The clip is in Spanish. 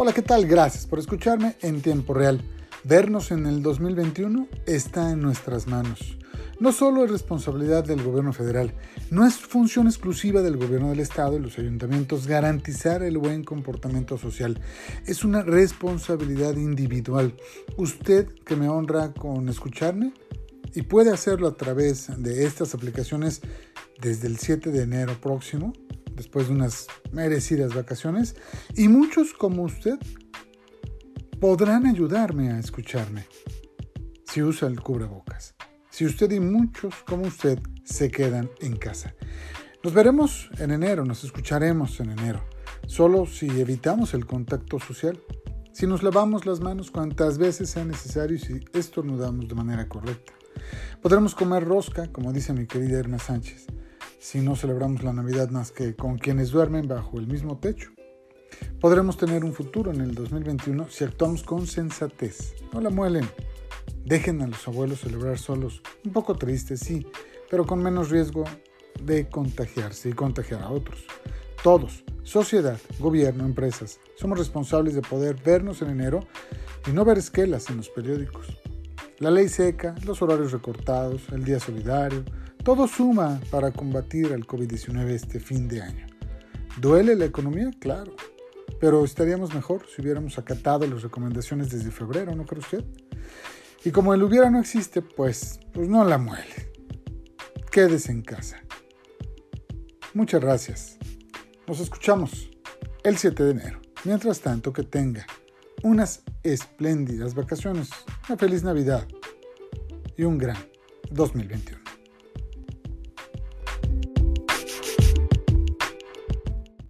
Hola, ¿qué tal? Gracias por escucharme en tiempo real. Vernos en el 2021 está en nuestras manos. No solo es responsabilidad del gobierno federal, no es función exclusiva del gobierno del estado y los ayuntamientos garantizar el buen comportamiento social. Es una responsabilidad individual. Usted que me honra con escucharme y puede hacerlo a través de estas aplicaciones desde el 7 de enero próximo después de unas merecidas vacaciones, y muchos como usted podrán ayudarme a escucharme si usa el cubrebocas. Si usted y muchos como usted se quedan en casa. Nos veremos en enero, nos escucharemos en enero, solo si evitamos el contacto social, si nos lavamos las manos cuantas veces sea necesario y si estornudamos de manera correcta. Podremos comer rosca, como dice mi querida Erna Sánchez si no celebramos la Navidad más que con quienes duermen bajo el mismo techo. Podremos tener un futuro en el 2021 si actuamos con sensatez. No la muelen. Dejen a los abuelos celebrar solos. Un poco tristes, sí, pero con menos riesgo de contagiarse y contagiar a otros. Todos, sociedad, gobierno, empresas, somos responsables de poder vernos en enero y no ver esquelas en los periódicos. La ley seca, los horarios recortados, el día solidario, todo suma para combatir al COVID-19 este fin de año. ¿Duele la economía? Claro. Pero estaríamos mejor si hubiéramos acatado las recomendaciones desde febrero, ¿no cree usted? Y como el hubiera no existe, pues, pues no la muele. Quédese en casa. Muchas gracias. Nos escuchamos el 7 de enero. Mientras tanto, que tenga unas espléndidas vacaciones, una feliz Navidad y un gran 2021.